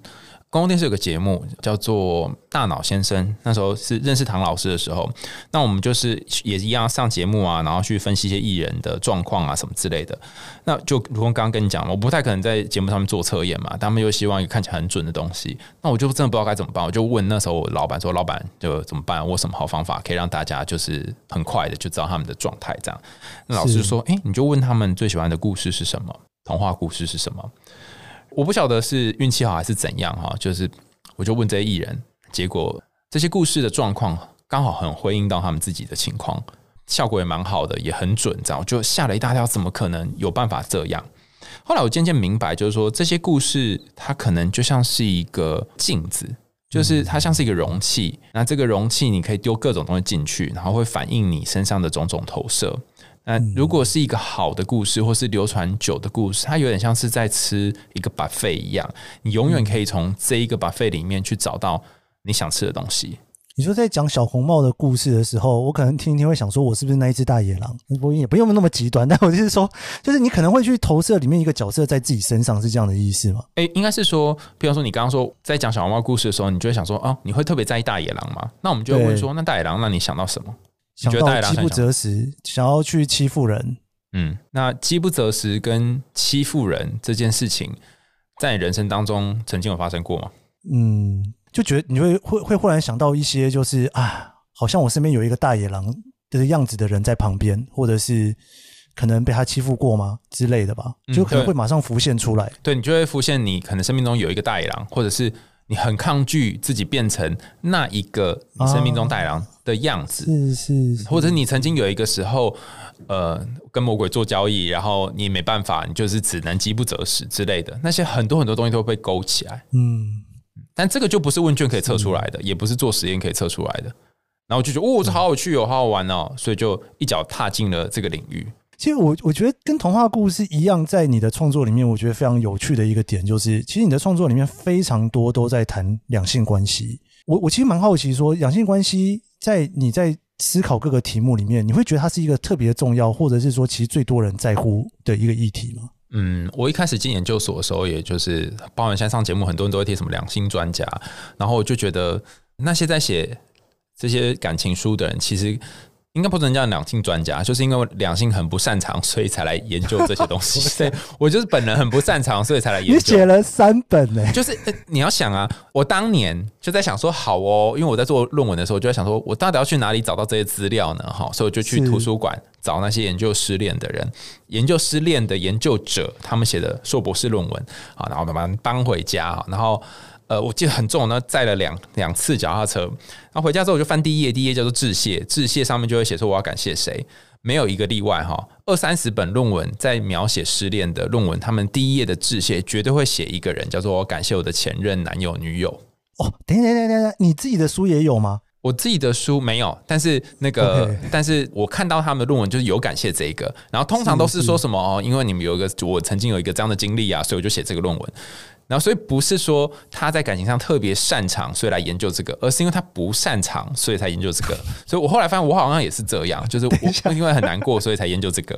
公共电视有个节目叫做《大脑先生》，那时候是认识唐老师的时候，那我们就是也一样上节目啊，然后去分析一些艺人的状况啊什么之类的。那就如同刚刚跟你讲了，我不太可能在节目上面做测验嘛，他们又希望一个看起来很准的东西，那我就真的不知道该怎么办。我就问那时候我老板说：“老板就怎么办？我有什么好方法可以让大家就是很快的就知道他们的状态？”这样，那老师说：“诶，你就问他们最喜欢的故事是什么？童话故事是什么？”我不晓得是运气好还是怎样哈，就是我就问这些艺人，结果这些故事的状况刚好很回应到他们自己的情况，效果也蛮好的，也很准，这样就吓了一大跳，怎么可能有办法这样？后来我渐渐明白，就是说这些故事它可能就像是一个镜子，就是它像是一个容器，那这个容器你可以丢各种东西进去，然后会反映你身上的种种投射。那如果是一个好的故事，或是流传久的故事，它有点像是在吃一个 buffet 一样，你永远可以从这一个 buffet 里面去找到你想吃的东西。你说在讲小红帽的故事的时候，我可能听一听会想说，我是不是那一只大野狼？我也不用那么极端，但我就是说，就是你可能会去投射里面一个角色在自己身上，是这样的意思吗？诶、欸，应该是说，比方说你刚刚说在讲小红帽故事的时候，你就会想说，哦，你会特别在意大野狼吗？那我们就会问说，那大野狼，那你想到什么？想到饥不择食，想要去欺负人。嗯，那饥不择食跟欺负人这件事情，在你人生当中曾经有发生过吗？嗯，就觉得你会会会忽然想到一些，就是啊，好像我身边有一个大野狼的样子的人在旁边，或者是可能被他欺负过吗之类的吧，就可能会马上浮现出来。嗯、对，对你就会浮现，你可能生命中有一个大野狼，或者是你很抗拒自己变成那一个你生命中大野狼的样子，是，是，或者你曾经有一个时候。呃，跟魔鬼做交易，然后你没办法，你就是只能饥不择食之类的，那些很多很多东西都会被勾起来。嗯，但这个就不是问卷可以测出来的，也不是做实验可以测出来的。然后就觉得，哦，这好有趣哦，好好玩哦，所以就一脚踏进了这个领域。其实我我觉得跟童话故事一样，在你的创作里面，我觉得非常有趣的一个点就是，其实你的创作里面非常多都在谈两性关系。我我其实蛮好奇，说两性关系在你在。思考各个题目里面，你会觉得它是一个特别重要，或者是说其实最多人在乎的一个议题吗？嗯，我一开始进研究所的时候，也就是包含现在上节目，很多人都会提什么两性专家，然后我就觉得那些在写这些感情书的人，其实。应该不能叫两性专家，就是因为两性很不擅长，所以才来研究这些东西。对，我就是本人很不擅长，所以才来研究。你写了三本呢？就是你要想啊，我当年就在想说，好哦，因为我在做论文的时候，就在想说我到底要去哪里找到这些资料呢？哈，所以我就去图书馆找那些研究失恋的人，研究失恋的研究者，他们写的硕博士论文啊，然后把它搬回家，然后。呃，我记得很重，那载了两两次脚踏车，然后回家之后我就翻第一页，第一页叫做致谢，致谢上面就会写说我要感谢谁，没有一个例外哈，二三十本论文在描写失恋的论文，他们第一页的致谢绝对会写一个人，叫做我感谢我的前任男友女友。哦，等等等等等，你自己的书也有吗？我自己的书没有，但是那个.但是我看到他们的论文就是有感谢这一个，然后通常都是说什么哦，因为你们有一个我曾经有一个这样的经历啊，所以我就写这个论文。然后，所以不是说他在感情上特别擅长，所以来研究这个，而是因为他不擅长，所以才研究这个。所以我后来发现，我好像也是这样，就是我因为很难过，所以才研究这个。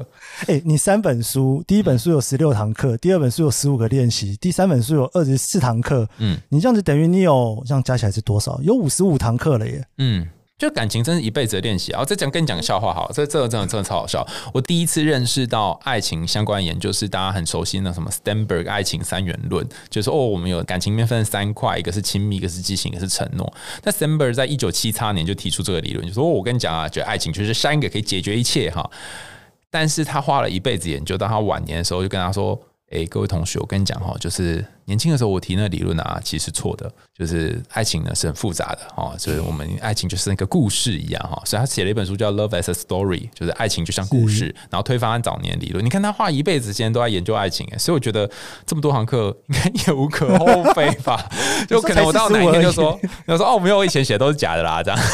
哎、欸，你三本书，第一本书有十六堂课，第二本书有十五个练习，第三本书有二十四堂课。嗯，你这样子等于你有这样加起来是多少？有五十五堂课了耶。嗯。就感情真是一辈子的练习。啊再讲跟你讲个笑话，好，这这真的真的超好笑。我第一次认识到爱情相关研究是大家很熟悉那什么，Stanberg 爱情三元论，就是哦，我们有感情面分三块，一个是亲密，一个是激情，一个是承诺。那 Stanberg 在一九七八年就提出这个理论，就说，我跟你讲啊，觉得爱情就是三个可以解决一切哈。但是他花了一辈子研究，到他晚年的时候就跟他说。诶、各位同学，我跟你讲哈，就是年轻的时候我提那个理论啊，其实错的，就是爱情呢是很复杂的哈，所以我们爱情就是那个故事一样哈，所以他写了一本书叫《Love as a Story》，就是爱情就像故事，然后推翻他早年理论。你看他花一辈子时间都在研究爱情，所以我觉得这么多堂课应该也无可厚非吧？就可能我到哪一天就说，就说哦，没有，我以前写的都是假的啦，这样。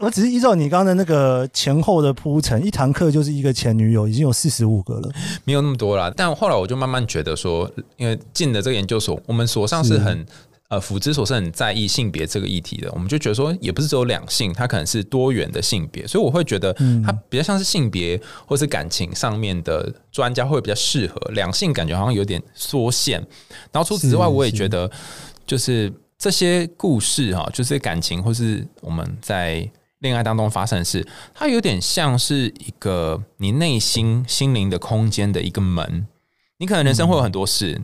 我只是依照你刚刚的那个前后的铺陈，一堂课就是一个前女友，已经有四十五个了，没有那么多啦。但后来我就慢慢觉得说，因为进了这个研究所，我们所上是很是呃，辅之所是很在意性别这个议题的，我们就觉得说，也不是只有两性，它可能是多元的性别，所以我会觉得它比较像是性别或是感情上面的专家会比较适合，两性感觉好像有点缩限。然后除此之外，我也觉得就是这些故事哈，就是感情或是我们在。恋爱当中发生的事，它有点像是一个你内心心灵的空间的一个门。你可能人生会有很多事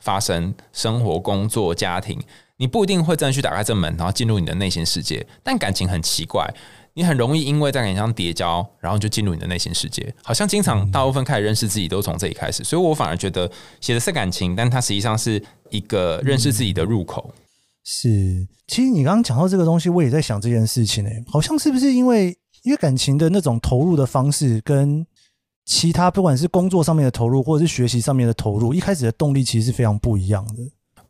发生，生活、工作、家庭，你不一定会真的去打开这门，然后进入你的内心世界。但感情很奇怪，你很容易因为在感情上跌跤，然后就进入你的内心世界。好像经常大部分开始认识自己都从这里开始，所以我反而觉得写的是感情，但它实际上是一个认识自己的入口。是，其实你刚刚讲到这个东西，我也在想这件事情诶、欸，好像是不是因为因为感情的那种投入的方式，跟其他不管是工作上面的投入，或者是学习上面的投入，一开始的动力其实是非常不一样的。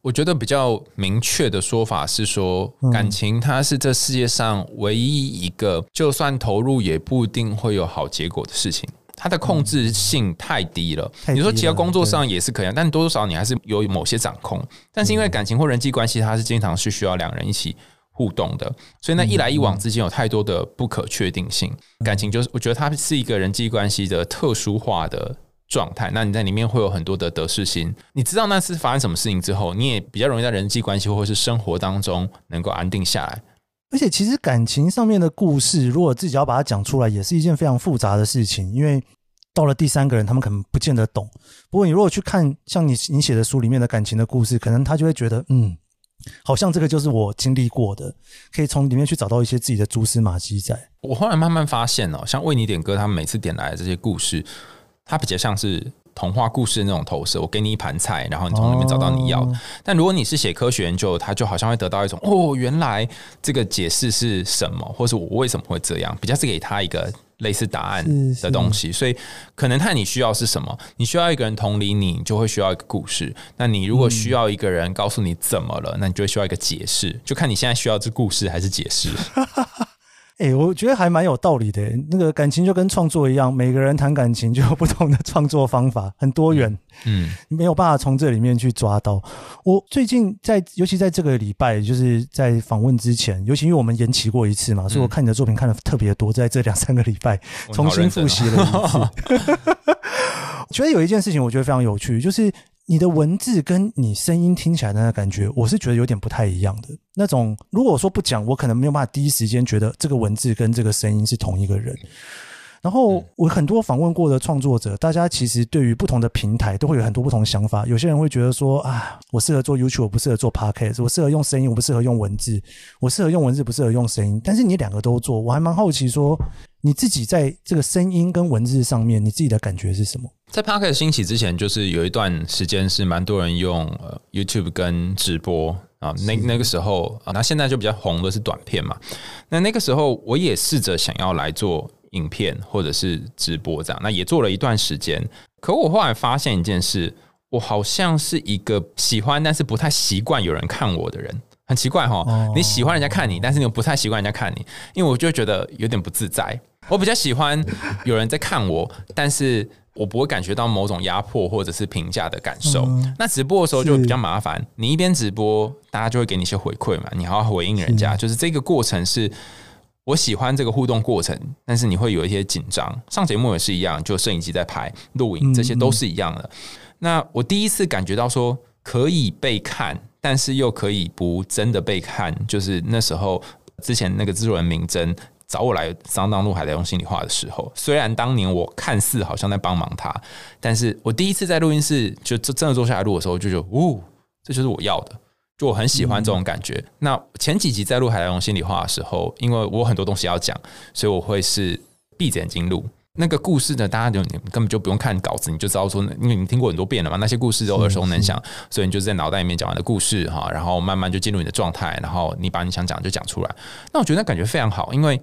我觉得比较明确的说法是说，感情它是这世界上唯一一个，就算投入也不一定会有好结果的事情。它的控制性太低了。你说其他工作上也是可以，但多多少少你还是有某些掌控。但是因为感情或人际关系，它是经常是需要两人一起互动的，所以那一来一往之间有太多的不可确定性。感情就是我觉得它是一个人际关系的特殊化的状态。那你在里面会有很多的得失心。你知道那次发生什么事情之后，你也比较容易在人际关系或是生活当中能够安定下来。而且，其实感情上面的故事，如果自己要把它讲出来，也是一件非常复杂的事情。因为到了第三个人，他们可能不见得懂。不过，你如果去看像你你写的书里面的感情的故事，可能他就会觉得，嗯，好像这个就是我经历过的，可以从里面去找到一些自己的蛛丝马迹在。我后来慢慢发现哦，像为你点歌，他们每次点来的这些故事，它比较像是。童话故事的那种投射，我给你一盘菜，然后你从里面找到你要的。但如果你是写科学研究，它就好像会得到一种哦，原来这个解释是什么，或是我为什么会这样，比较是给他一个类似答案的东西。所以可能看你需要是什么，你需要一个人同理你，你就会需要一个故事。那你如果需要一个人告诉你怎么了，那你就会需要一个解释。就看你现在需要这故事还是解释。哎、欸，我觉得还蛮有道理的。那个感情就跟创作一样，每个人谈感情就有不同的创作方法，很多元。嗯，没有办法从这里面去抓到。我最近在，尤其在这个礼拜，就是在访问之前，尤其因为我们延期过一次嘛，所以我看你的作品看的特别多，在这两三个礼拜重新复习了一次。我觉得有一件事情，我觉得非常有趣，就是。你的文字跟你声音听起来的那个感觉，我是觉得有点不太一样的那种。如果说不讲，我可能没有办法第一时间觉得这个文字跟这个声音是同一个人。然后我很多访问过的创作者，大家其实对于不同的平台都会有很多不同的想法。有些人会觉得说啊，我适合做 YouTube，我不适合做 Podcast；我适合用声音，我不适合用文字；我适合用文字，不适合用声音。但是你两个都做，我还蛮好奇说，你自己在这个声音跟文字上面，你自己的感觉是什么？在 Podcast 兴起之前，就是有一段时间是蛮多人用呃 YouTube 跟直播啊，那那个时候啊，那现在就比较红的是短片嘛。那那个时候我也试着想要来做。影片或者是直播这样，那也做了一段时间。可我后来发现一件事，我好像是一个喜欢但是不太习惯有人看我的人，很奇怪哈。你喜欢人家看你，但是你又不太习惯人家看你，因为我就觉得有点不自在。我比较喜欢有人在看我，但是我不会感觉到某种压迫或者是评价的感受。那直播的时候就比较麻烦，你一边直播，大家就会给你一些回馈嘛，你还要回应人家，就是这个过程是。我喜欢这个互动过程，但是你会有一些紧张。上节目也是一样，就摄影机在拍、录影，这些都是一样的。那我第一次感觉到说可以被看，但是又可以不真的被看，就是那时候之前那个制作人明真找我来上当路海在用心里话的时候，虽然当年我看似好像在帮忙他，但是我第一次在录音室就真的坐下来录的时候，就觉得，哦，这就是我要的。就我很喜欢这种感觉。嗯、那前几集在录海来龙心里话的时候，因为我很多东西要讲，所以我会是闭着眼睛录。那个故事呢，大家就你根本就不用看稿子，你就知道说，因为你听过很多遍了嘛，那些故事都耳熟能详，所以你就在脑袋里面讲完的故事哈，然后慢慢就进入你的状态，然后你把你想讲的就讲出来。那我觉得那感觉非常好，因为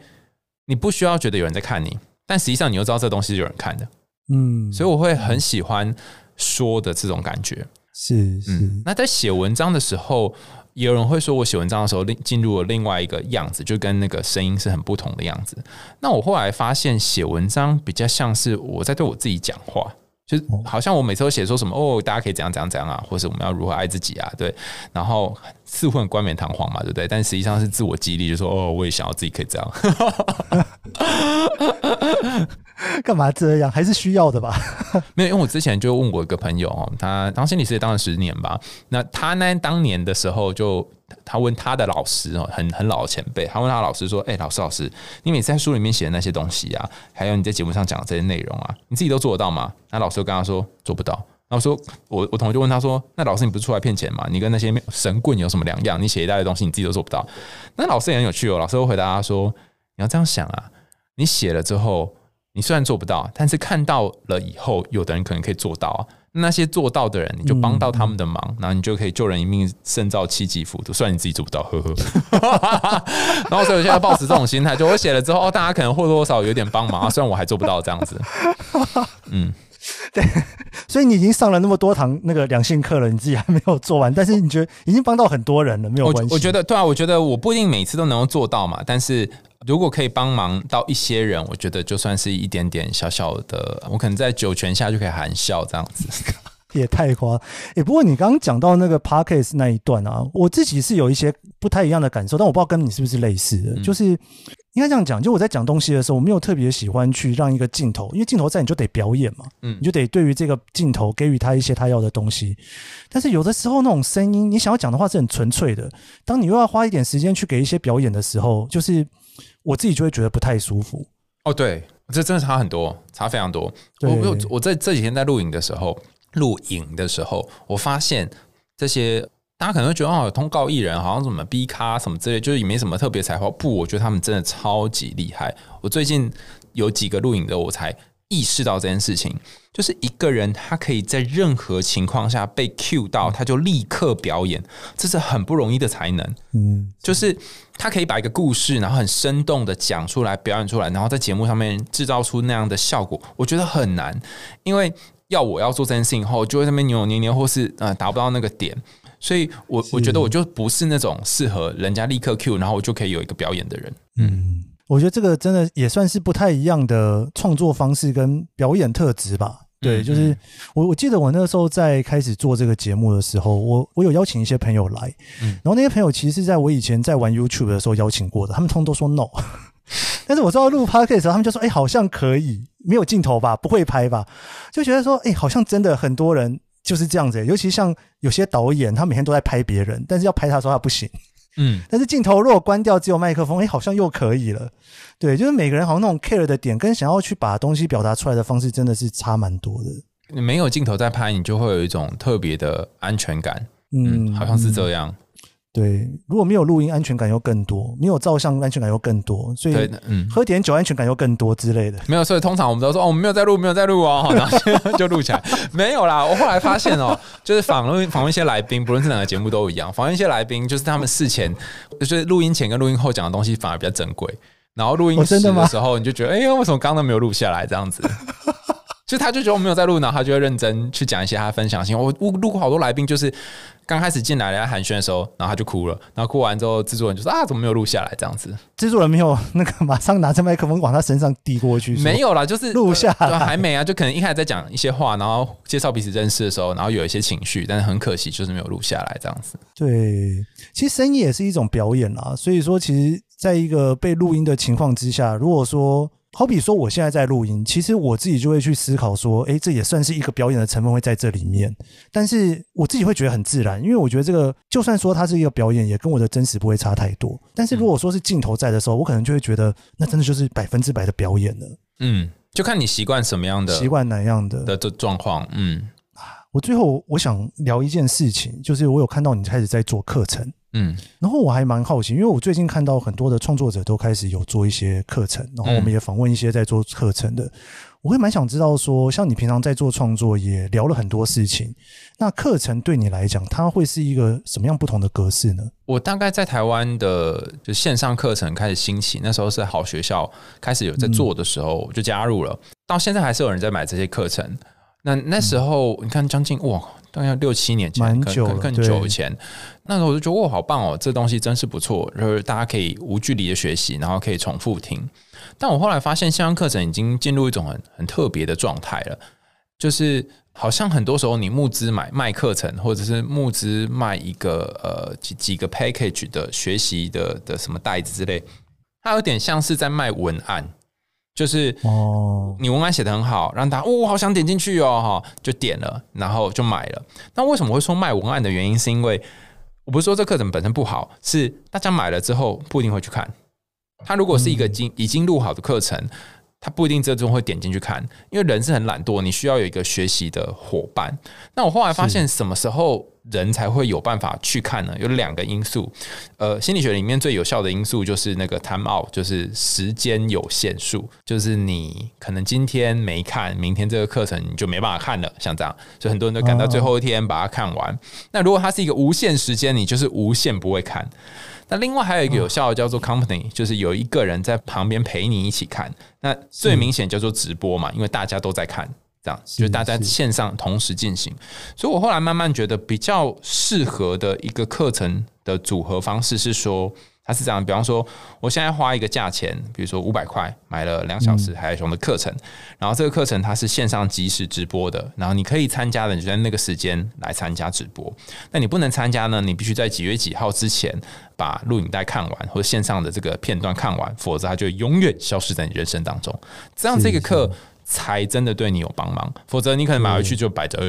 你不需要觉得有人在看你，但实际上你又知道这东西是有人看的，嗯，所以我会很喜欢说的这种感觉。是是、那在写文章的时候。有人会说我写文章的时候，另进入了另外一个样子，就跟那个声音是很不同的样子。那我后来发现，写文章比较像是我在对我自己讲话，就好像我每次都写说什么哦，大家可以怎样怎样怎样啊，或者我们要如何爱自己啊，对。然后似乎很冠冕堂皇嘛，对不对？但实际上是自我激励，就说哦，我也想要自己可以这样。干嘛这样？还是需要的吧？没有，因为我之前就问过一个朋友哦，他当心理师也当了十年吧。那他呢，当年的时候就他问他的老师哦，很很老的前辈，他问他老师说：“哎、老师老师，你每次在书里面写的那些东西啊，还有你在节目上讲的这些内容啊，你自己都做得到吗？”那老师就跟他说：“做不到。”然后说：“我我同学就问他说：‘那老师你不是出来骗钱吗？你跟那些神棍有什么两样？你写一大堆东西，你自己都做不到。’那老师也很有趣哦，老师会回答他说：‘你要这样想啊，你写了之后。’”你虽然做不到，但是看到了以后，有的人可能可以做到啊。那些做到的人，你就帮到他们的忙，嗯、然后你就可以救人一命，胜造七级浮屠。虽然你自己做不到，呵呵。然后所以我现在抱持这种心态，就我写了之后，哦，大家可能或多或少有点帮忙啊。虽然我还做不到这样子，嗯，对。所以你已经上了那么多堂那个两性课了，你自己还没有做完，但是你觉得已经帮到很多人了，没有关系。我，我觉得对啊，我觉得我不一定每次都能够做到嘛，但是。如果可以帮忙到一些人，我觉得就算是一点点小小的，我可能在九泉下就可以含笑这样子，也太夸。诶、欸，不过你刚刚讲到那个 Podcast 那一段啊，我自己是有一些不太一样的感受，但我不知道跟你是不是类似的，嗯、就是应该这样讲，就我在讲东西的时候，我没有特别喜欢去让一个镜头，因为镜头在你就得表演嘛，嗯，你就得对于这个镜头给予他一些他要的东西。但是有的时候那种声音，你想要讲的话是很纯粹的，当你又要花一点时间去给一些表演的时候，就是。我自己就会觉得不太舒服哦，对，这真的差很多，差非常多。我我我在这几天在录影的时候，录影的时候，我发现这些大家可能会觉得哦，通告艺人好像什么 B 咖什么之类，就是也没什么特别才华。不，我觉得他们真的超级厉害。我最近有几个录影的，我才。意识到这件事情，就是一个人他可以在任何情况下被 cue 到，他就立刻表演，这是很不容易的才能。嗯，就是他可以把一个故事，然后很生动的讲出来，表演出来，然后在节目上面制造出那样的效果，我觉得很难。因为要我要做这件事情后，就会在那边扭扭捏捏，或是呃达不到那个点，所以我我觉得我就不是那种适合人家立刻 cue，然后我就可以有一个表演的人。嗯。我觉得这个真的也算是不太一样的创作方式跟表演特质吧。对，就是我我记得我那个时候在开始做这个节目的时候，我我有邀请一些朋友来，然后那些朋友其实是在我以前在玩 YouTube 的时候邀请过的，他们通通都说 no。但是我知道录 Podcast 的时候，他们就说：“哎，好像可以，没有镜头吧，不会拍吧？”就觉得说：“哎，好像真的很多人就是这样子，尤其像有些导演，他每天都在拍别人，但是要拍他的时候他不行。”嗯，但是镜头如果关掉，只有麦克风，哎，好像又可以了。对，就是每个人好像那种 care 的点，跟想要去把东西表达出来的方式，真的是差蛮多的。你没有镜头在拍，你就会有一种特别的安全感。嗯，嗯，好像是这样。对，如果没有录音，安全感又更多；没有照相，安全感又更多。所以，嗯，喝点酒，安全感又更多之类的。没有，所以通常我们都说，哦，我们没有在录，没有在录哦，然后 就录起来。没有啦，我后来发现哦，就是访问访问一些来宾，不论是哪个节目都一样，访问一些来宾，就是他们事前，就是录音前跟录音后讲的东西反而比较珍贵。然后录音时的时候，你就觉得，哎呀，为什么刚刚都没有录下来？这样子。就他就觉得我没有在录，然后他就会认真去讲一些他分享性。我我录过好多来宾，就是刚开始进来来寒暄的时候，然后他就哭了，然后哭完之后，制作人就说啊，怎么没有录下来？这样子，制作人没有那个马上拿着麦克风往他身上递过去，没有啦，就是录下来还没啊，就可能一开始在讲一些话，然后介绍彼此认识的时候，然后有一些情绪，但是很可惜就是没有录下来这样子。对，其实声音也是一种表演啦，所以说其实在一个被录音的情况之下，如果说。好比说我现在在录音，其实我自己就会去思考说，诶，这也算是一个表演的成分会在这里面，但是我自己会觉得很自然，因为我觉得这个就算说它是一个表演，也跟我的真实不会差太多。但是如果说是镜头在的时候，我可能就会觉得那真的就是百分之百的表演了。嗯，就看你习惯什么样的，习惯哪样的的这状况。嗯，我最后我想聊一件事情，就是我有看到你开始在做课程。嗯，然后我还蛮好奇，因为我最近看到很多的创作者都开始有做一些课程，然后我们也访问一些在做课程的，我会蛮想知道说，像你平常在做创作，也聊了很多事情，那课程对你来讲，它会是一个什么样不同的格式呢？我大概在台湾的就线上课程开始兴起，那时候是好学校开始有在做的时候，我就加入了，到现在还是有人在买这些课程。那那时候你看，将近哇。大概六七年前，蛮久可能更久以前，那时候我就觉得哇，好棒哦，这东西真是不错，就是大家可以无距离的学习，然后可以重复听。但我后来发现，线上课程已经进入一种很很特别的状态了，就是好像很多时候你募资买卖课程，或者是募资卖一个呃几几个 package 的学习的的什么袋子之类，它有点像是在卖文案。就是哦，你文案写的很好，让大家哦，好想点进去哦，哈，就点了，然后就买了。那为什么会说卖文案的原因，是因为我不是说这课程本身不好，是大家买了之后不一定会去看。它如果是一个已经已经录好的课程。他不一定最终会点进去看，因为人是很懒惰，你需要有一个学习的伙伴。那我后来发现，什么时候人才会有办法去看呢？有两个因素，呃，心理学里面最有效的因素就是那个 time out，就是时间有限数，就是你可能今天没看，明天这个课程你就没办法看了，像这样，所以很多人都赶到最后一天把它看完。那如果它是一个无限时间，你就是无限不会看。那另外还有一个有效的叫做 company，就是有一个人在旁边陪你一起看。那最明显叫做直播嘛，因为大家都在看，这样就是大家线上同时进行。所以我后来慢慢觉得比较适合的一个课程的组合方式是说。它是这样，比方说，我现在花一个价钱，比如说五百块买了两小时海海熊的课程，然后这个课程它是线上即时直播的，然后你可以参加的，你就在那个时间来参加直播。那你不能参加呢？你必须在几月几号之前把录影带看完，或者线上的这个片段看完，否则它就永远消失在你人生当中。这样这个课才真的对你有帮忙，否则你可能买回去就摆着，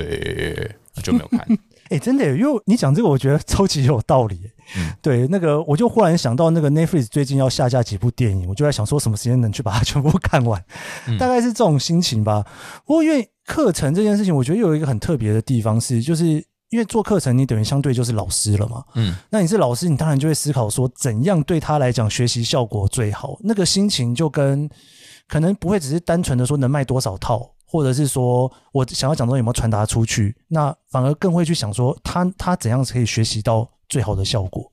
就没有看。哎，真的，因为你讲这个，我觉得超级有道理。嗯，对，那个我就忽然想到，那个 Netflix 最近要下架几部电影，我就在想说，什么时间能去把它全部看完？嗯、大概是这种心情吧。不过，因为课程这件事情，我觉得有一个很特别的地方是，就是因为做课程，你等于相对就是老师了嘛。嗯，那你是老师，你当然就会思考说，怎样对他来讲学习效果最好？那个心情就跟可能不会只是单纯的说能卖多少套。或者是说我想要讲的东西有没有传达出去，那反而更会去想说他他怎样可以学习到最好的效果。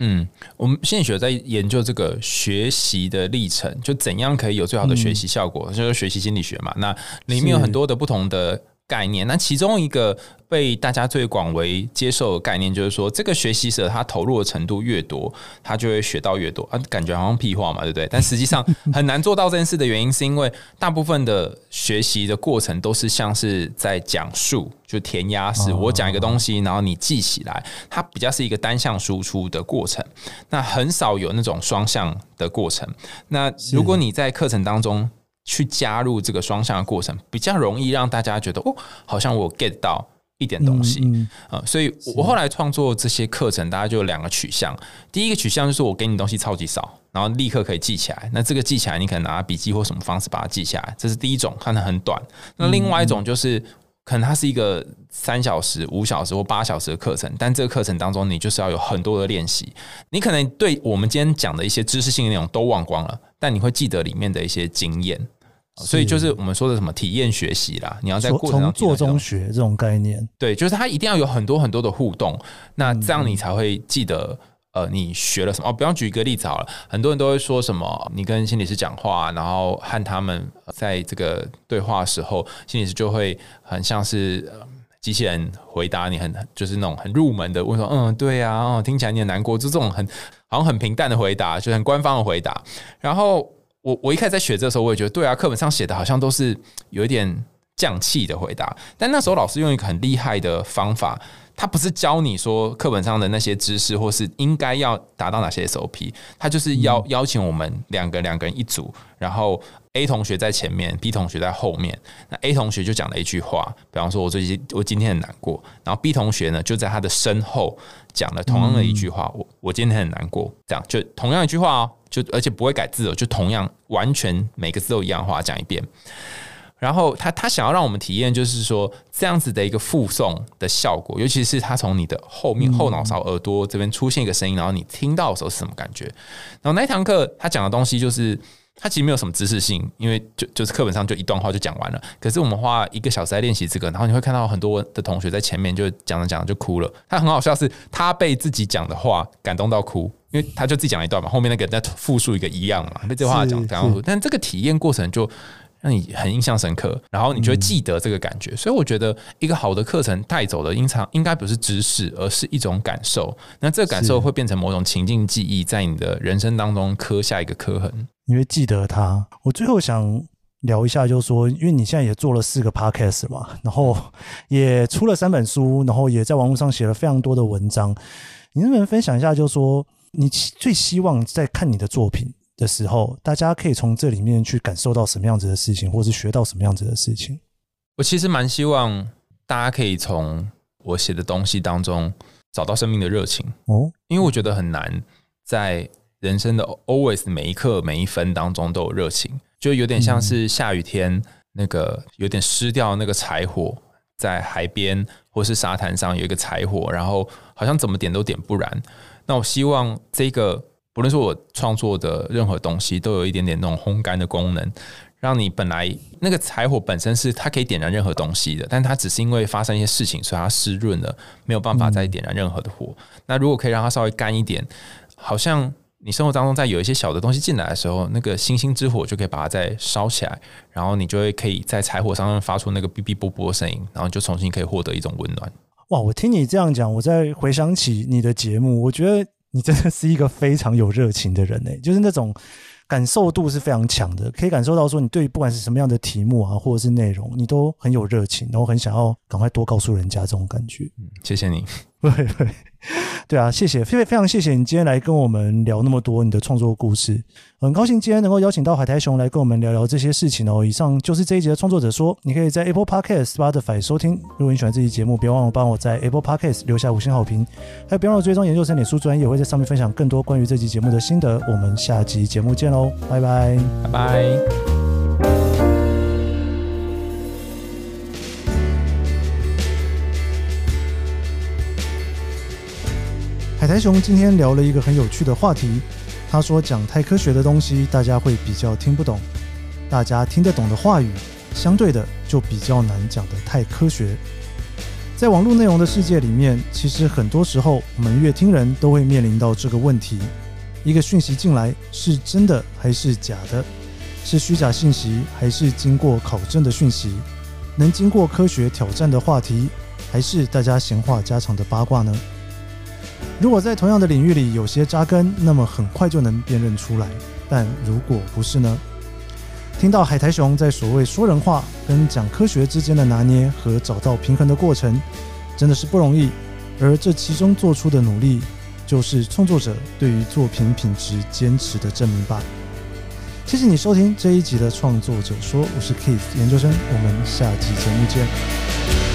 嗯，我们心理学在研究这个学习的历程，就怎样可以有最好的学习效果，嗯、就是学习心理学嘛。那里面有很多的不同的概念，那其中一个。被大家最广为接受的概念就是说，这个学习者他投入的程度越多，他就会学到越多啊，感觉好像屁话嘛，对不对？但实际上 很难做到这件事的原因，是因为大部分的学习的过程都是像是在讲述，就填鸭式，我讲一个东西，然后你记起来，它比较是一个单向输出的过程，那很少有那种双向的过程。那如果你在课程当中去加入这个双向的过程，比较容易让大家觉得哦，好像我 get 到。一点东西，嗯，嗯、呃，所以我后来创作这些课程，大家就有两个取向。第一个取向就是我给你东西超级少，然后立刻可以记起来。那这个记起来，你可能拿笔记或什么方式把它记下来，这是第一种，看得很短。那另外一种就是，可能它是一个三小时、五小时或八小时的课程，但这个课程当中，你就是要有很多的练习。你可能对我们今天讲的一些知识性的内容都忘光了，但你会记得里面的一些经验。所以就是我们说的什么体验学习啦，你要在过程中做中学这种概念，对，就是它一定要有很多很多的互动，那这样你才会记得呃你学了什么哦。比方举一个例子好了，很多人都会说什么，你跟心理师讲话，然后和他们在这个对话的时候，心理师就会很像是机器人回答你，很就是那种很入门的问说，嗯，对呀，哦，听起来你很难过，就这种很好像很平淡的回答，就很官方的回答，然后。我我一开始在学这个时候，我也觉得对啊，课本上写的好像都是有一点降气的回答。但那时候老师用一个很厉害的方法。他不是教你说课本上的那些知识，或是应该要达到哪些 SOP，他就是邀邀请我们两个两个人一组，然后 A 同学在前面，B 同学在后面。那 A 同学就讲了一句话，比方说我最近我今天很难过，然后 B 同学呢就在他的身后讲了同样的一句话，我我今天很难过，这样就同样一句话哦，就而且不会改字哦，就同样完全每个字都一样的话讲一遍。然后他他想要让我们体验，就是说这样子的一个附送的效果，尤其是他从你的后面后脑勺耳朵这边出现一个声音，然后你听到的时候是什么感觉？然后那一堂课他讲的东西就是，他其实没有什么知识性，因为就就是课本上就一段话就讲完了。可是我们花一个小时来练习这个，然后你会看到很多的同学在前面就讲着讲着就哭了。他很好笑，是他被自己讲的话感动到哭，因为他就自己讲一段嘛，后面那个人在复述一个一样嘛，被这话讲然后，但这个体验过程就。让你很印象深刻，然后你就会记得这个感觉。嗯、所以我觉得一个好的课程带走的，应常应该不是知识，而是一种感受。那这个感受会变成某种情境记忆，在你的人生当中刻下一个刻痕。你会记得他。我最后想聊一下，就是说，因为你现在也做了四个 podcast 嘛，然后也出了三本书，然后也在网络上写了非常多的文章。你能不能分享一下，就是说，你最希望在看你的作品的时候，大家可以从这里面去感受到什么样子的事情，或是学到什么样子的事情。我其实蛮希望大家可以从我写的东西当中找到生命的热情哦，因为我觉得很难在人生的 always 每一刻每一分当中都有热情，就有点像是下雨天那个有点湿掉那个柴火，在海边或是沙滩上有一个柴火，然后好像怎么点都点不燃。那我希望这个。不论是我创作的任何东西，都有一点点那种烘干的功能，让你本来那个柴火本身是它可以点燃任何东西的，但它只是因为发生一些事情，所以它湿润了，没有办法再点燃任何的火。那如果可以让它稍微干一点，好像你生活当中在有一些小的东西进来的时候，那个星星之火就可以把它再烧起来，然后你就会可以在柴火上面发出那个哔哔啵啵的声音，然后就重新可以获得一种温暖。哇！我听你这样讲，我再回想起你的节目，我觉得。你真的是一个非常有热情的人诶，就是那种感受度是非常强的，可以感受到说你对不管是什么样的题目啊，或者是内容，你都很有热情，然后很想要赶快多告诉人家这种感觉。嗯，谢谢你。对 对。对啊，谢谢，非非常谢谢你今天来跟我们聊那么多你的创作故事，很高兴今天能够邀请到海苔熊来跟我们聊聊这些事情哦。以上就是这一集的创作者说，你可以在 Apple Podcast、Spotify 收听。如果你喜欢这期节目，别忘了帮我在 Apple Podcast 留下五星好评，还有别忘了追踪研究生脸书专页，也会在上面分享更多关于这期节目的心得。我们下集节目见喽，拜拜，拜拜。台熊今天聊了一个很有趣的话题。他说，讲太科学的东西，大家会比较听不懂；大家听得懂的话语，相对的就比较难讲得太科学。在网络内容的世界里面，其实很多时候，我们阅听人都会面临到这个问题：一个讯息进来，是真的还是假的？是虚假信息，还是经过考证的讯息？能经过科学挑战的话题，还是大家闲话家常的八卦呢？如果在同样的领域里有些扎根，那么很快就能辨认出来。但如果不是呢？听到海苔熊在所谓说人话跟讲科学之间的拿捏和找到平衡的过程，真的是不容易。而这其中做出的努力，就是创作者对于作品品质坚持的证明吧。谢谢你收听这一集的创作者说，我是 Keith 研究生，我们下集节目见。